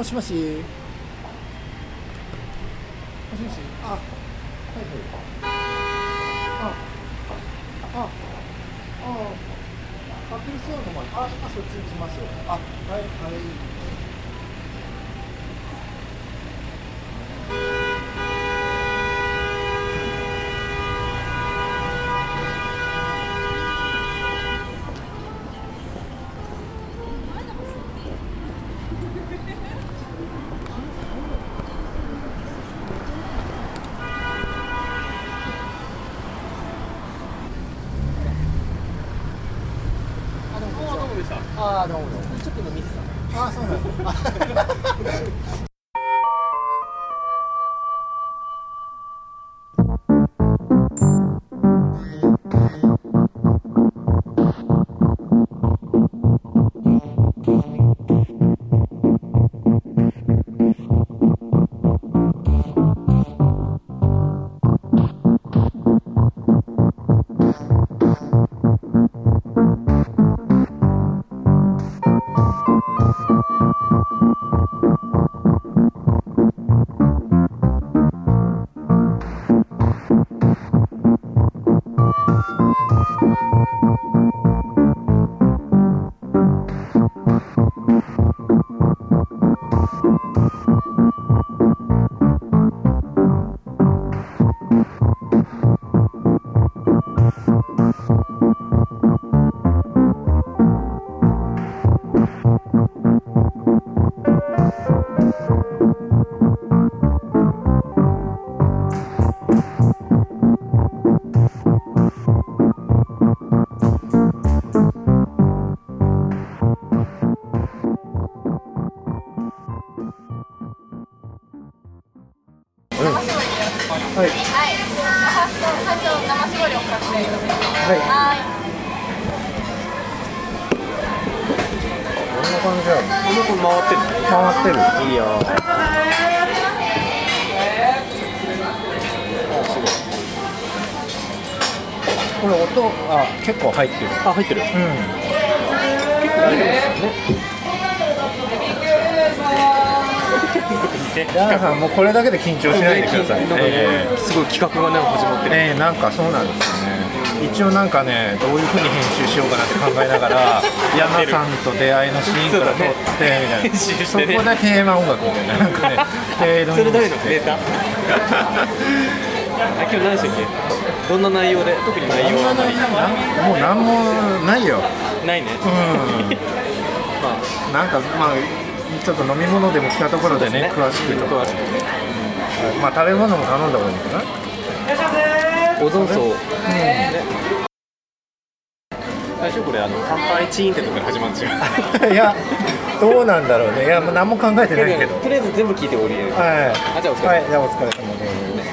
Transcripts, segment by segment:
もしもし。もしもし。あ。はいはい。あ。あ。あ。アップルストアの前あ。あ。そっち行きますよあ。はいはいかそうなんですよね。一応なんかねどういうふうに編集しようかなって考えながら 山さんと出会いのシーンから撮ってみたいな、ね。そこでテーマ音楽みたいななんかね フェードインそれ誰のデータあ今日何でしたっけ？どんな内容で？特に内容は？なんもうなんもないよ。ないね。うん。まあ。なんかまあちょっと飲み物でも来たところでね詳しくと詳しくね。まあ食べ物も頼んだ方がいいのかなオゾン層ね最初これあの乾杯チーンってとこから始まるんですよ。いやどうなんだろうね。いやもう何も考えてないけど。とりあえず全部聞いて降りはい。あじゃあお疲れ。様はいじゃあお疲れ様です。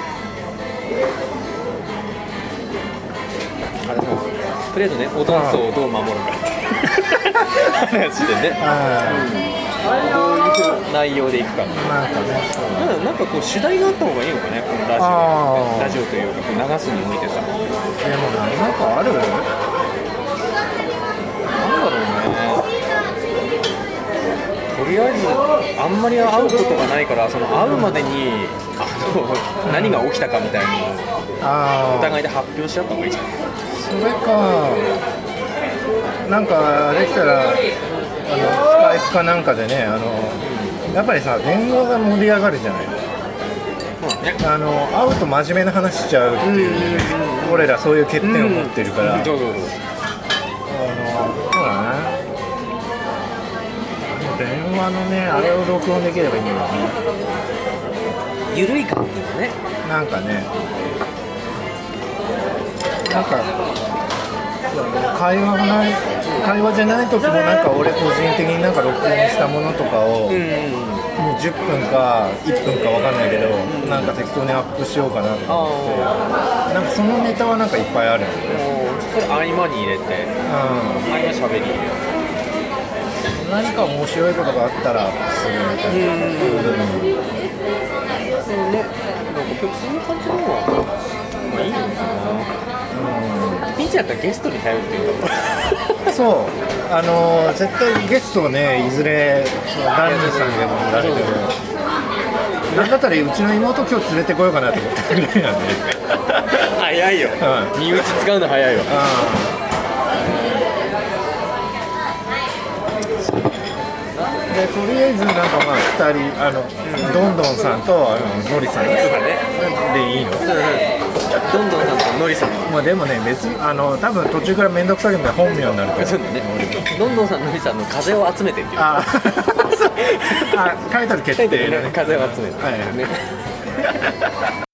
とりあえずねオゾン層をどう守るか 話で。ねはいうふうな内容でいくか。いなんかねなんかなんかこう主題があった方がいいのかねこのラジあー。オラジオというかこう流すに向いてさ。でもなんかある？なんだろうね。とりあえずあんまり会うことがないからその会うまでにあの何が起きたかみたいなのをああお互いで発表し合った方がいいじゃん。それか。なんかできたらスカイプかなんかでねあのやっぱりさ電話が盛り上がるじゃない。あの会うと真面目な話しちゃうっていう俺らそういう欠点を持ってるから、あのどうぞどう。ぞそうだねあの電話のねあれを録音できればいいんだよね。ゆるい感じのね。なんかね。なんかそうだね会話がない会話じゃない時もなんか俺個人的になんか録音したものとかを、うんもう10分か1分かわかんないけど、なんか適当にアップしようかなと思ってなんかそのネタはなんかいっぱいあるそれ合間に入れて。合間しゃべり入れるう。ん何か面白いことがあったらするみたいな。うんそうねなんか今日そういう感じの方がまあいいのかな。ピンチだったらゲストに頼ってるかもそう。あの絶対ゲストをねいずれダンディさんでもられても。なんだったらうちの妹今日連れてこようかなと思ってるぐらいなんで早いよ、う身内使うの早いよでとりあえずなんかまあ2人あの、どんどんさんとあののりさんね。でいいの？どんどんさんとのりさん。まあでもね別にあの多分途中から面倒くさいので本名になるからそうだね。どんどんさんのりさんの風を集めてっていう。ああ書いてある決定だね。風を集めて、はい。ね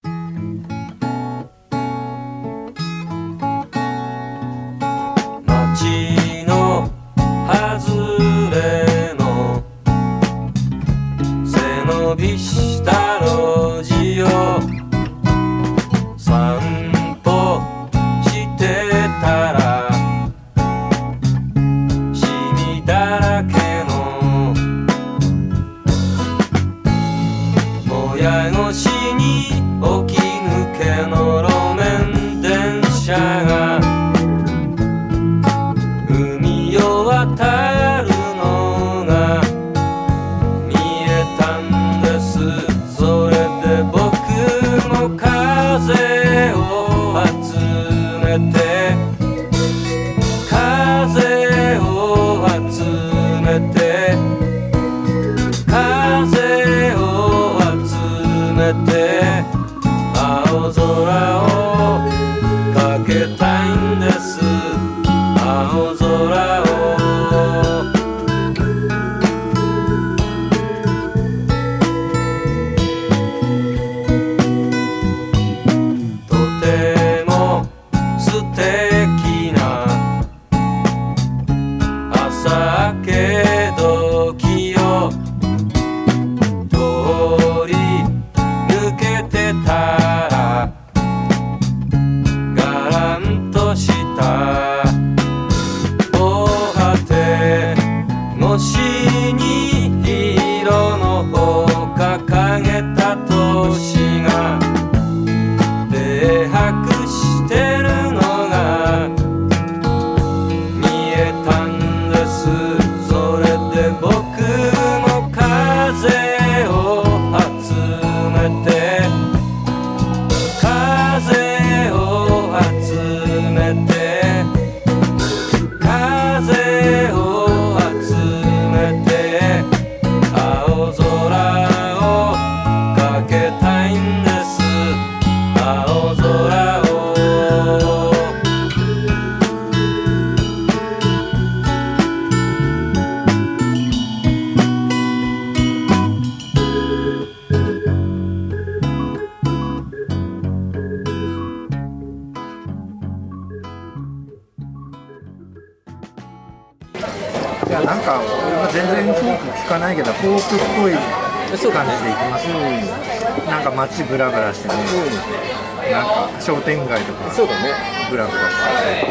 なんか商店街とかそうだね。ブラブラし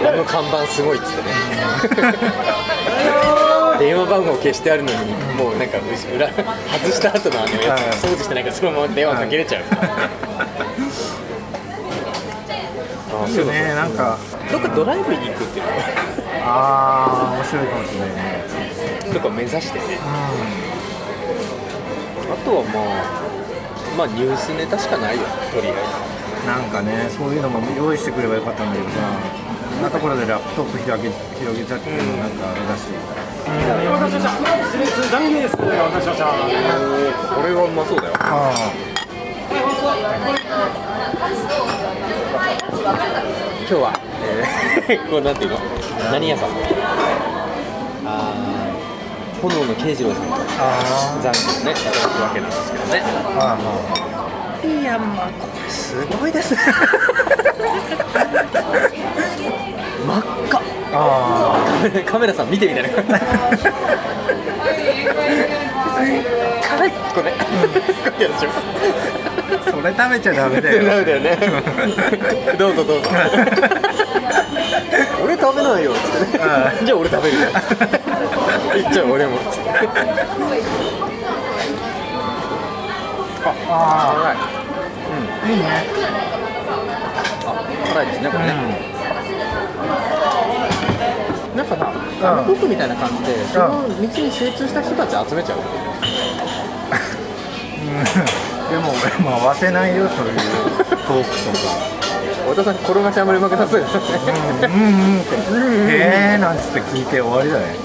てあの看板すごいっつってね。電話番号消してあるのにもうなんか裏外した後のあのやはい。つ掃除してないからそのまま電話かけれちゃう、あいいよねなんか。どっかドライブに行くっていうの？ああ面白いかもしれないね。とか目指してね。あとはまあまあニュースネタしかないよとりあえなんかねそういうのも用意してくればよかったんだけどさこんなところでラップトップ広げ広げちゃってもなんかあれだし、お待たせしました。失礼です。残業です。お待たせしました。ずこれはうまそうだよあ今日は、えー、こうなんていうの？何屋さん？あー炎の慶次郎さんとあ残業ねいただくわけなんですけどね。ああいやまあこれすごいですね。真っ赤。あカメラカメラさん見てみたいな。辛い。これ。これやるでしょあそれ食べちゃダメだよ。ダメだよね。どうぞどうぞ。俺食べないよ。っつってねあじゃあ俺食べるよいっちゃう俺も。つってあ辛い。あいいね。あ辛いですねこれね、なんかさアメトークみたいな感じでその道に精通した人たち集めちゃう。うん。でも俺も回せないよそういうトークとか。太田さん転がしあまり負けなそうですよね。うんうんうんって「へえ」なんつって聞いて終わりだね。で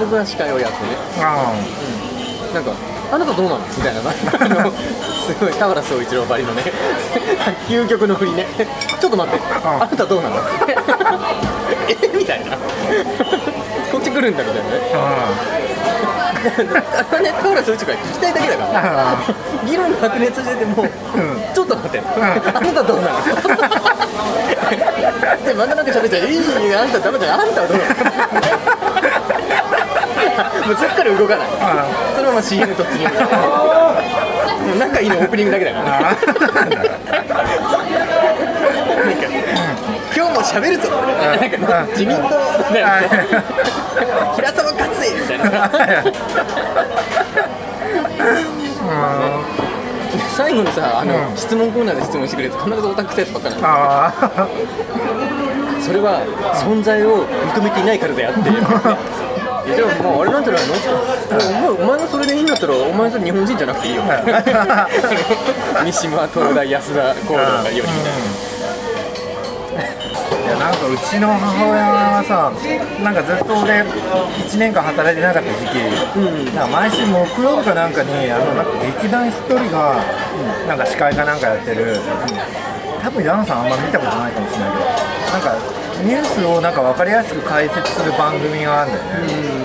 僕が司会をやってね。あなんかあなたどうなの？みたいな。すごい田原総一郎ばりのね。究極の振りね。ちょっと待って。あなたどうなの？え？みたいな。こっち来るんだみたいなね。ああれね田原総一郎が聞きたいだけだから。あ議論白熱してても、ちょっと待って、あなたどうなの？で、なんか喋っちゃう、いいいい、あんたダメだよ、あんたはどうなの？もうそっから動かない、そのまま CM 突入もう仲いいのオープニングだけだから、なんか今日も喋るぞ、なんか自民党。平沢勝つみたいな。最後にさあの、うん。質問コーナーで質問してくれるやつ必ずオタクってやつばっかなのああ。それは存在を認めていないからであって いやじゃあもうあれなんじゃないのお前お前がそれでいいんだったらお前それ日本人じゃなくていいよ。三島東大安田講堂がよりみたい。いやなんかうちの母親はさなんかずっと俺1年間働いてなかった時期、なんか毎週木曜日かなんかにあのなんか劇団一人がなんか司会かなんかやってる、多分矢野さんあんま見たことないかもしれないけどなんかニュースをなんか分かりやすく解説する番組があるんだよね、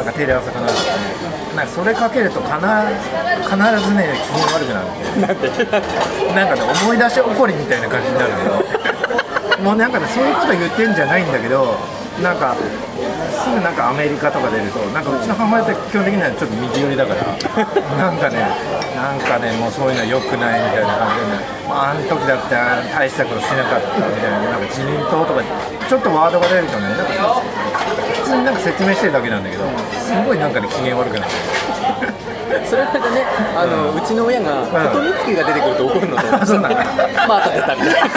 なんかテレ朝かななんかそれかけると必必ずね機嫌悪くなるんだよなんかね思い出し起こりみたいな感じになるけどもうなんかねそういうこと言ってんじゃないんだけどなんかすぐなんかアメリカとか出るとなんかうちの母親って基本的にはちょっと右寄りだからなんかねなんかねもうそういうのは良くないみたいな感じでね、まあ、あの時だって大したことしなかったみたいななんか自民党とかちょっとワードが出るとねなんか通になんか説明してるだけなんだけどすごいなんかね機嫌悪くなる。なそれなんかねあの、うちの親が琴光が出てくると怒るのと そうなんだまた出たみたいな。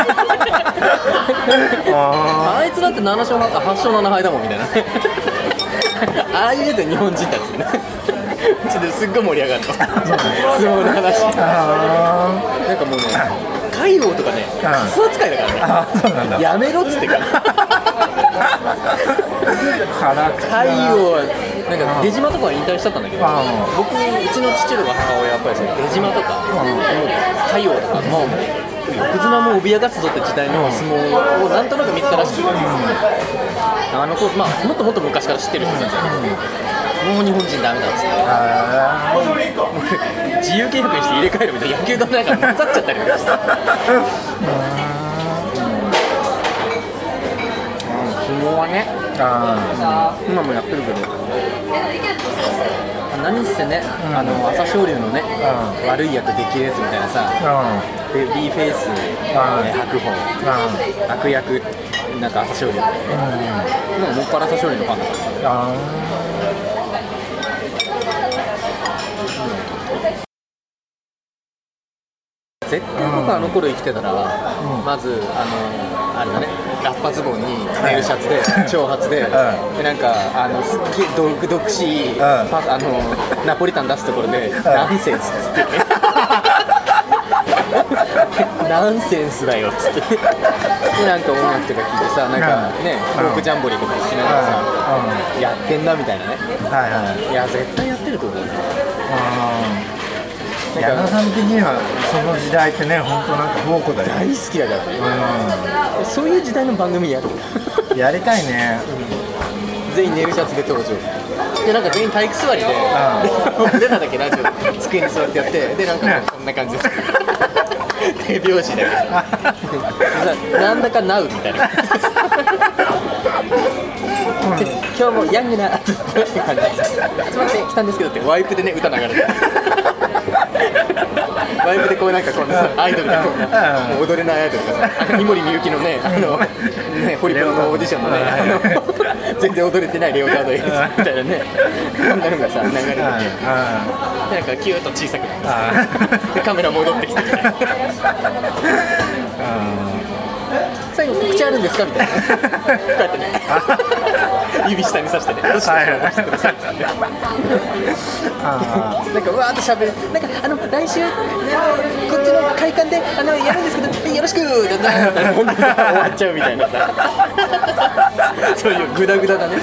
ああいつだって7勝8勝7敗だもんみたいな。ああいうやつ日本人たちね。ちょっとすっごい盛り上がるの相撲の話。なんかもうね海王とかねカス扱いだからね。やめろっつってから辛く海王はなんか出島とかは引退しちゃったんだけど僕うちの父とか母親やっぱりその出島とか海王とかもう横綱も脅かすぞって時代の相撲をなんとなく見てたらしくあの子まあもっともっと昔から知ってる人たちだけどもう日本人ダメだっつって。あ 自由契約にして入れ替えるみたいな野球となんか混ざっちゃったりとかして はねー。あ今もやってるけど。何せね、あの朝青龍のね、う悪い役できるやつみたいなさーベビーフェイス、うん。えー白鵬。あ悪役なんか朝青龍。って今もっぱら朝青龍のファンだからさあ絶対僕あの頃生きてたら、まずあのあれだねラッパズボンにネイルシャツで長髪で,、でなんかあのすっげえ毒々しい、パあのナポリタン出すところで、ナンセンスっつって。ね ナンセンスだよっつって。でなんか音楽とか聴いてさなんかねフォークジャンボリーとかしながらさ、やってんなみたいなね。はいはい。いや絶対やってると思う矢野さん的にはその時代ってね本当なんか宝庫だよ。大好きだから。そういう時代の番組やる。うんやりたいね。全員ネイルシャツで登場。でなんか全員体育座りで、で俺らだけラジオ。机に座ってやって。でなんかこんな感じです。手拍子だなんだかなうみたいな。で今日もヤングな って感じ。で集まってきたんですけどってワイプでね歌流れてワイプでこうなんかこんなさアイドルでこんなもう踊れないアイドルがさあの井森美幸のねあのねホリプロのオーディションのねあの全然踊れてないレオタードエースみたいなねこんなのがさ流れててでなんかキューッと小さくなってカメラ戻ってきて。みたいな最最後告知あるんですか？みたいな。こうやってね 指下にさしてね。どうしてはい。はいしてくださいって言ってあなんかうわーって喋る。なんかあの来週、ね、こっちの会館であのやるんですけどよろしくっ終わっちゃうみたいなさ。そういうグダグダだね、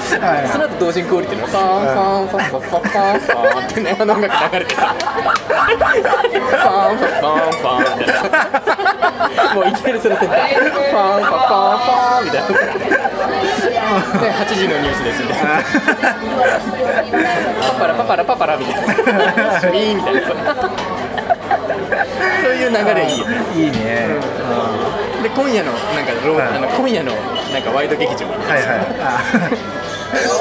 その後同時にクオリティの。ファンファンファンファンファンファンってねあの音楽流れてさ。ファンファンファンファンみたいな もういきなりそれセンターファンファンファンみたいな。で8時のニュースですみたいな。パパラパパラパパラみたいな。シュイーンみたいな。そういう流れいいよねあいいね、で今夜のなんかロー、はい。あの今夜のなんかワイド劇場。はいはい。あ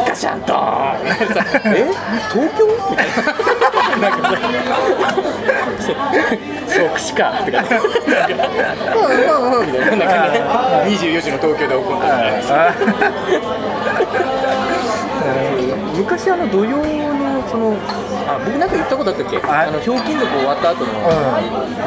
ガシャンと え？東京？みたいななんかそう串かとかうんうんうんみたいななんかね24時の東京で起こったみたいな昔あの土曜のそのあ僕なんか言ったことあったっけあのひょうきん族終わった後の,、あ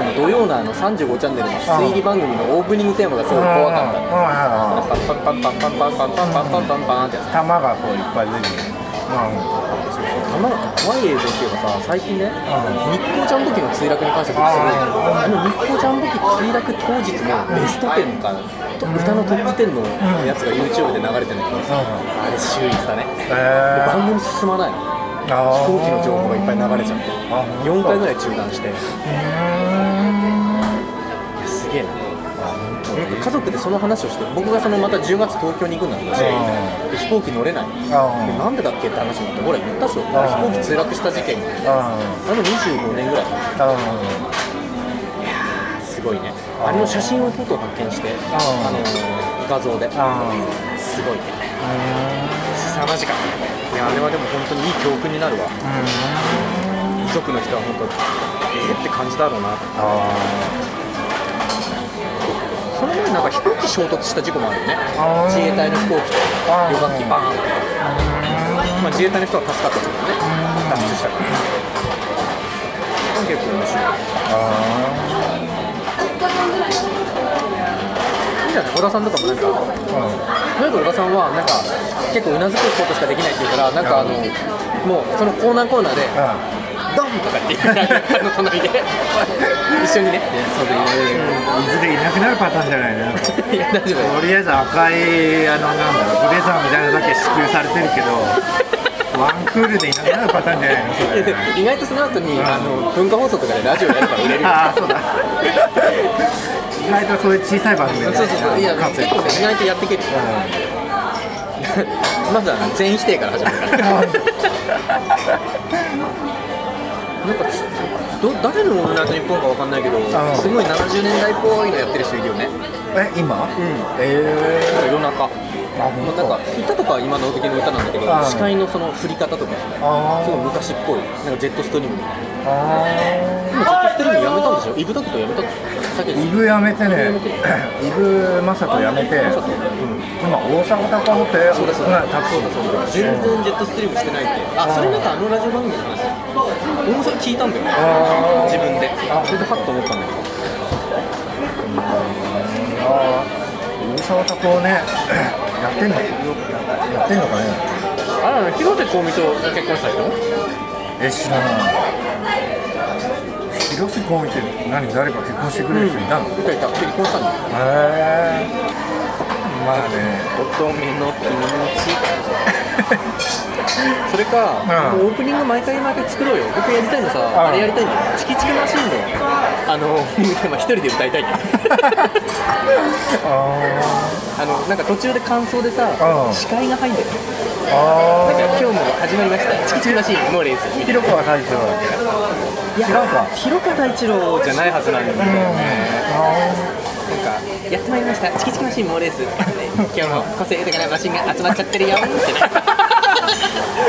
の土曜のあの35チャンネルの推理番組のオープニングテーマがすごい怖かったあパンパンパンパンパンパンパンパンパンパンパンってやつ玉がこういっぱい出てくる玉怖い映像っていうかさ最近ね日光ジャンボ機の墜落に関して僕すごいあの日光ジャンボ機墜落当日のベスト10か歌のトップ10のやつが YouTube で流れてるんだけどさあれ秀逸だね。でえ番組進まないの。飛行機の情報がいっぱい流れちゃってあ4回ぐらい中断して。いやうすげえななんか家族でその話をして僕がそのまた10月東京に行くんだけどさで飛行機乗れない。であなんでだっけって話になってほら言ったっしょ飛あ行機墜落した事件がああの25年ぐらい。あすごいね。あれの写真をとうとう発見してああの画像で。あすごいね。凄まじかったいやあれはでも本当にいい教訓になるわ。遺族の人は本当えーって感じだろうなその前なんか飛行機衝突した事故もあるよね。自衛隊の飛行機と旅客機バーンまあ自衛隊の人は助かったけどね。脱出したから。結構面白い。いいじゃない？小田さんとかもなんかとにかく小田さんはなんか結構うなずくことしかできないっていうからなんかあのもうそのコーナーコーナーで「ドン!」とかって言ってあの隣で。一緒にね。それいずれいなくなるパターンじゃないの いや大丈夫とりあえず赤いあのなんだろうブレザーみたいなのだけ支給されてるけどワンクールでいなくなるパターンじゃないのそれ。も意外とその後にあの文化放送とかでラジオやるから売れるよ。ああそうだ。意外とそういう小さい番組でそうそうそう。いや結構ね意外とやっていける。まずは全員否定から始まるから なんかど誰のオールナイトニッポンかわかんないけどあすごい70年代っぽいのやってる人いるよね。え今？うん。えなんか夜中。あもうなんか歌とかは今の時の歌なんだけどあ司会のその振り方とかあすごい昔っぽい。なんかジェットストリーム。あ今ジェットストリームやめたんでしょ？イブタクトやめたイブやめてね。イブマサトやめて。今大阪タカホテそうだそうだ。タクシー。そうだ全然ジェットストリームしてないって。あそれなんかあのラジオ番組の話俺もそれ聞いたんだよね。あ自分で。それでハッと思ったんだけど。あ大沢たこね やってんの？やってんのかね？あら広瀬香美と結婚した人？え知らない。広瀬香美って何？誰か結婚してくれる人いたの、へいた。いた結婚したんだよえまあね。乙女の気持ち それか、うん。オープニング毎回毎回作ろうよ。僕やりたいのさ、あれやりたいんだよ。チキチキマシンのあのオープニングテーマ一人で歌いたいんだよ。あ あのなんか途中で感想でさうん。司会が入んだよ。なんか今日も始まりました。チキチキマシンモーレース。ー広川大将だっけ？いや広川大一郎じゃないはずなんだよね、やってまいりました。チキチキマシンモーレース。今日も個性豊かなマシンが集まっちゃってるよ。ってね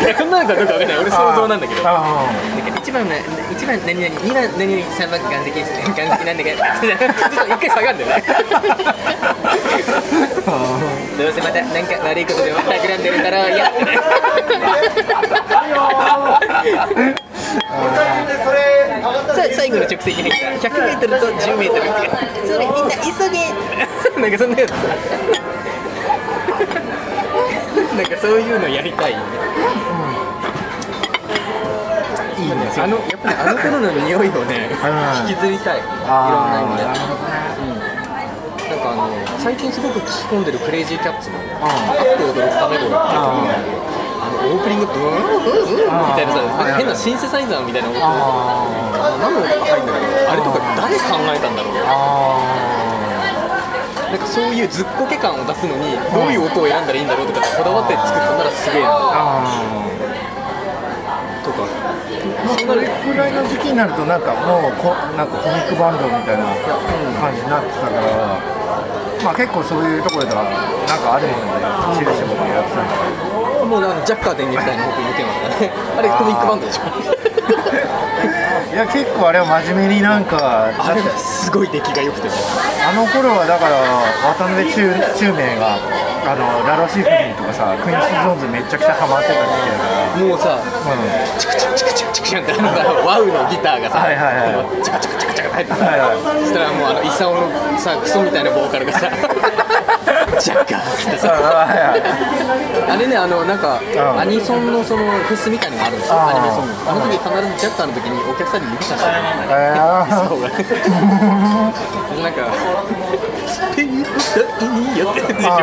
いやこんなのかどうかわかんない。俺想像なんだけど。なんかあ一番は一番何々二番何々三番岩石ですね岩石なんだけどちょっと一回下がるんだよねどうせまたなんか悪いことでも企んでるんだろうよさ最後の直線に入った100メートルと10メートルそれみんな急げなんかそんなやつさなんかそういうのやりたいいいねあのやっぱりあの頃の匂いをねうん引きずりたい。いろんな意味でかあの最近すごく聞き込んでるクレイジーキャッツの「あって驚くため頃」っていう曲があのオープニングブーンブーンみたいなさなんか変なシンセサイザーみたいな音あ何の音が入るんだろうあれとか誰考えたんだろうなんかそういうずっこけ感を出すのにどういう音を選んだらいいんだろうとかこだわって作ったならすげえな。とか。ーそれくらいの時期になるとなんかもうこなんかコミックバンドみたいな感じになってたからまあ結構そういうところではなんかあるもので印象僕やってたんだけど。もうあのジャッカー電撃隊の方向向けますからね。あれコミックバンドでしょ。いや結構あれは真面目になんかあれすごい出来が良くてねあの頃はだから渡辺宙宙明があのラロ・シフリンとかさクインシー・ジョーンズめちゃくちゃハマってた時期だから。もうさうチクチクチクチクチクチクってあのさワウのギターがさ、はいはいはいチカチカ入ってさ、はいはいそしたらもうあのイサオのさクソみたいなボーカルがさ ジャッカーってんさあれねあのなんかんアニソンのそのフェスみたいのがあるんですよ。アニメソングあの時必ずジャッカーの時にお客さんに指さしてなんかスペインだいいよってやつでしょなん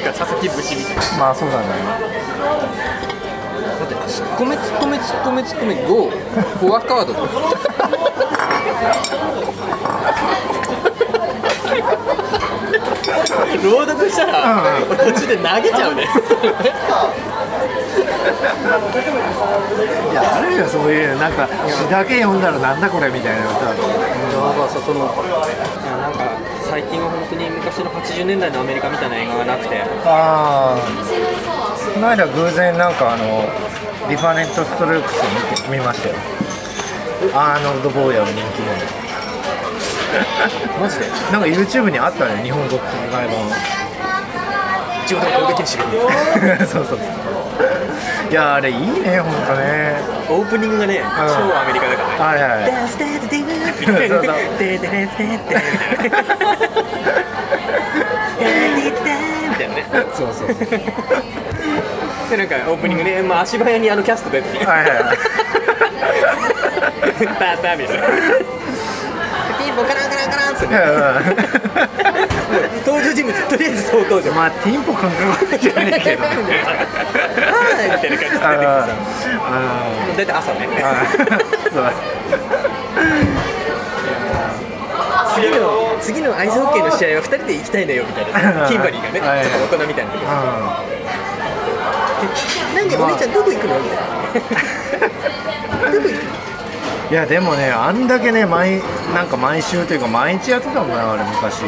か佐々木節みたいな。まあそうだね。だってツッコめツッコめツッコめツッコめ GO フォアカードだよ朗読したら、俺途中で投げちゃうね。いやあるよそういうなんか詩だけ読んだらなんだこれみたいな歌なんかさそのいやなんか最近は本当に昔の80年代のアメリカみたいな映画がなくて。ああこの間偶然なんかあの Diff'rent Strokes を見て見ましたよアーノルド坊やの人気者。マジで？なんか YouTube にあったね日本語吹き替え一応でも攻撃にしてる版そうそうそう。いやあれいいねほんとね。オープニングがね、超アメリカだからね。はいはいダンスデーデーデーそうそうデーデーデーデーデーみたいなみたいなねそうそうそうでなんかオープニングで、まあ、足早にあのキャスト出てきてはいはいパーパーみたいな。ピンポンカランカランカランっつって。ね 登場人物とりあえず総登場まあティンポ感覚じゃないけどはいみたいな感じで出てきてさあ大体朝ね。あそう次の次のアイスホッケーの試合は2人で行きたいんだよみたいな。キンバリーがねはいちょっと大人みたいな時。うなんでお姉ちゃんどこ行くの？みたいなどこ行くのんいやでもねあんだけね毎なんか毎週というか毎日やってたもんねあれ昔。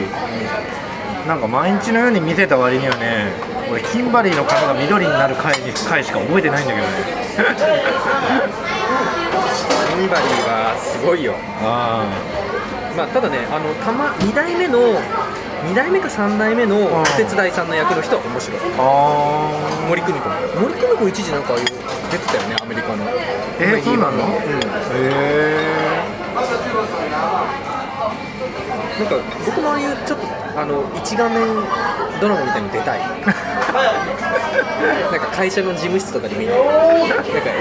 なんか毎日のように見てた割にはね俺キンバリーの髪が緑になる回に回しか覚えてないんだけどね。キンバリーはすごいよ。あまあ、ただね、あのたま2代目の2代目か3代目のお手伝いさんの役の人は面白い。あ森久美子。森久美子一時なんか出てたよねアメリカの。えーそうなのうん。あへなんか僕もああいうちょっとあの一画面ドラマみたいに出たい。なんか会社の事務室とかで見る。なんか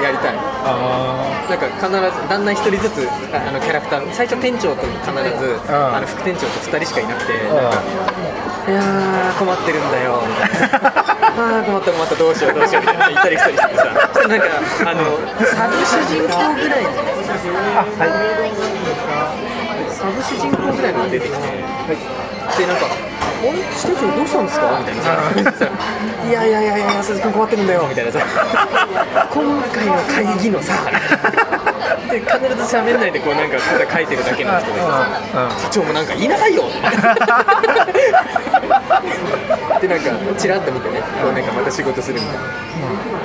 やりたい。あなんか必ず旦那一人ずつああのキャラクター最初店長と必ずあの副店長と2人しかいなくてなんかいやー困ってるんだよみたいな。あー困った困ったどうしようどうしようみたいな。行ったり来たりしてさ。なんかあのサブ主人公ぐらいのサブ主人公ぐらいのが出てきて、はいでなんか「あれ支店長どうしたんですか?」みたいな。さ「いやいやいやいや鈴木君困ってるんだよ」みたいなさ「今回の会議のさ」で必ず喋んないでこうなんかただ書いてるだけの人で。さうん社長もなんか言いなさいよでなんかチラッと見てね。こうなんかまた仕事するみたいな、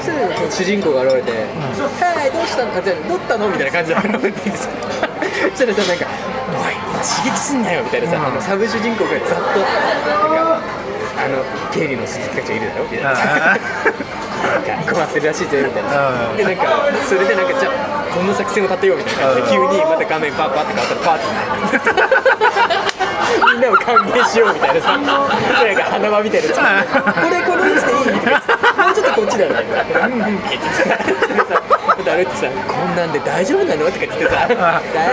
そしたら主人公が現れて「はいどうしたの？じゃあどったの?」みたいな感じで 現れてそしたらさなんか「刺激すんなよ」みたいなさ、あのサブ主人公がざっとなんか「ああの経理の鈴木課長いるだろ？みたいな。あなんか困ってるらしいぜみたいな。うん。でなんかそれでなんかじゃあこんな作戦を立てようみたいな。感じで急にまた画面パッパって変わったらパーティーみんなを歓迎しようみたいなさ。なんか花輪みたいなやつ。これこの位置でいい？とかもうちょっとこっちだよね。うんうん。って言ってさでさ歩いてさこんなんで大丈夫なのとか言ってさ。大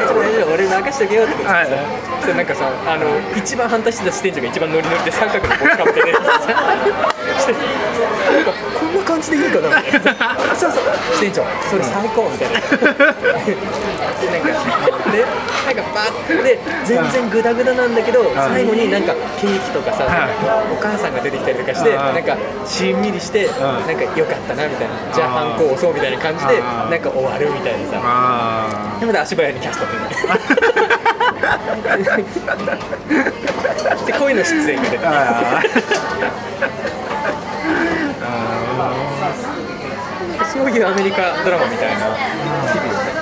丈夫大丈夫。俺任しとけよとか言ってさ。そしたらなんかさあの一番反対してた支店長が一番ノリノリで三角の帽子かぶってねさしてなんかこんな感じでいいかなみたいな支店長。それ最高。みたいなでなん。かでなんかバッてで全然グダグダなんだけど最後になんかケーキとかさお母さんが出てきたりとかしてうん。なんかしんみりしてなんかよかったなみたいなじゃあハンコを押そうみたいな感じでうんなんか終わるみたいなさ。あでまた足早にキャストみたいなでこういうの出演が出てそういうアメリカドラマみたいな日々をね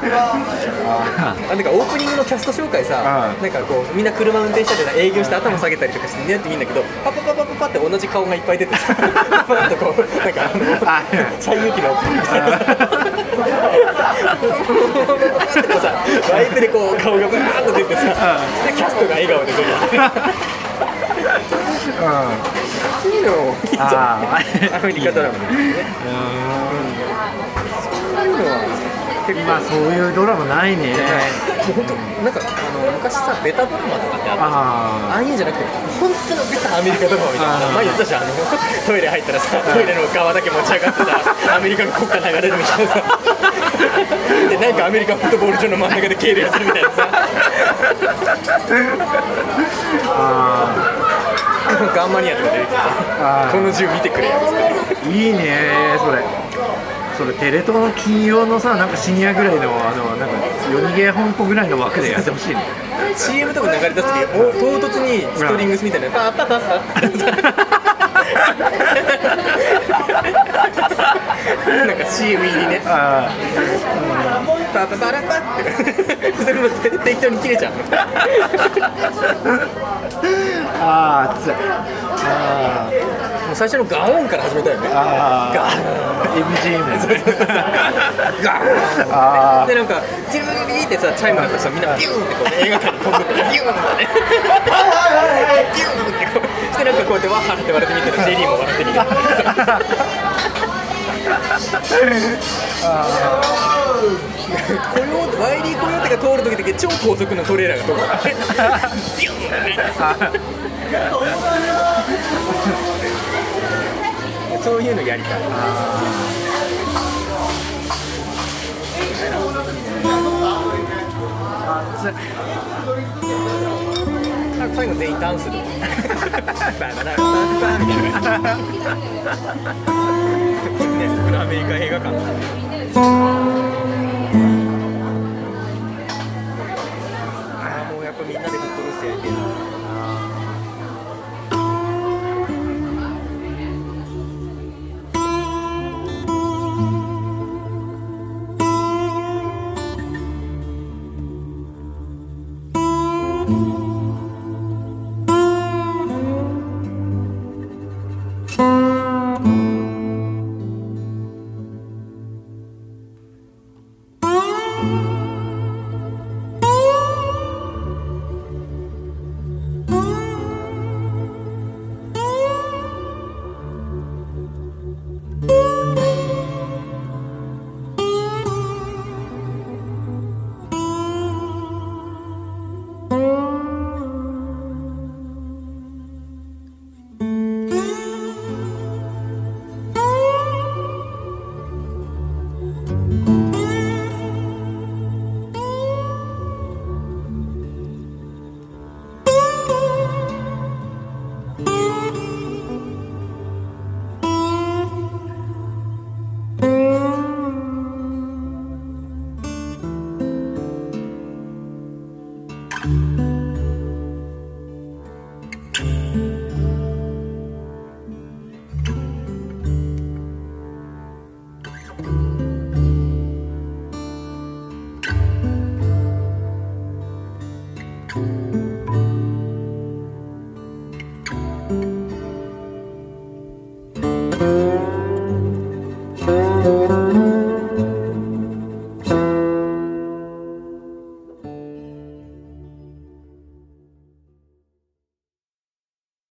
あなんかオープニングのキャスト紹介さ、なんかこうみんな車運転したり営業して頭下げたりとかしてねって見るんだけど、パパパパパパって同じ顔がいっぱい出てさ、パッとこう、なんかあの、最有機のオープニングさ、ってこうさ、ワイプでこう顔がバーっと出てさ、キャストが笑顔で出る。うん1位のアメリカドラマですいそんなのは結構そういうドラマないね、本当なんかあの昔さベタドラマとかってあったあああいうじゃなくて本当のベタアメリカドラマみたいな。前言ったじゃんあの トイレ入ったらさトイレの側だけ持ち上がってさアメリカの国歌流れるみたいなさ。でなんかアメリカフットボール場の真ん中で敬礼するみたいなさ。ああガンマニアとか出てきてさ。この銃見てくれよいいねそれ。それテレ東の金曜のさなんかシニアぐらいのあのなんか夜逃げ本舗ぐらいの枠でやってほしいね。CM とか流れ出す時お唐突にストリングスみたいなパッパッパッパなんか CM 入りね。あパッパパラパって。それも適当に切れちゃう。あああ熱い。あもう最初のガオンから始めたよね。あガあ MGM ガあーン。でなんかジェリーってさチャイムがさみんなビューンってこう、ね、映画館に飛ぶってビューンってねビューンってこうしてなんかこうやってわーって笑って見てる J リーも笑って見てるコヨーテワイリーコヨーテが通る時だけ超高速のトレーラーが通るビューンってそういうのやりたい。なんか最後全員ダンスで。ババンバンみたいな感じねこのアメリカ映画館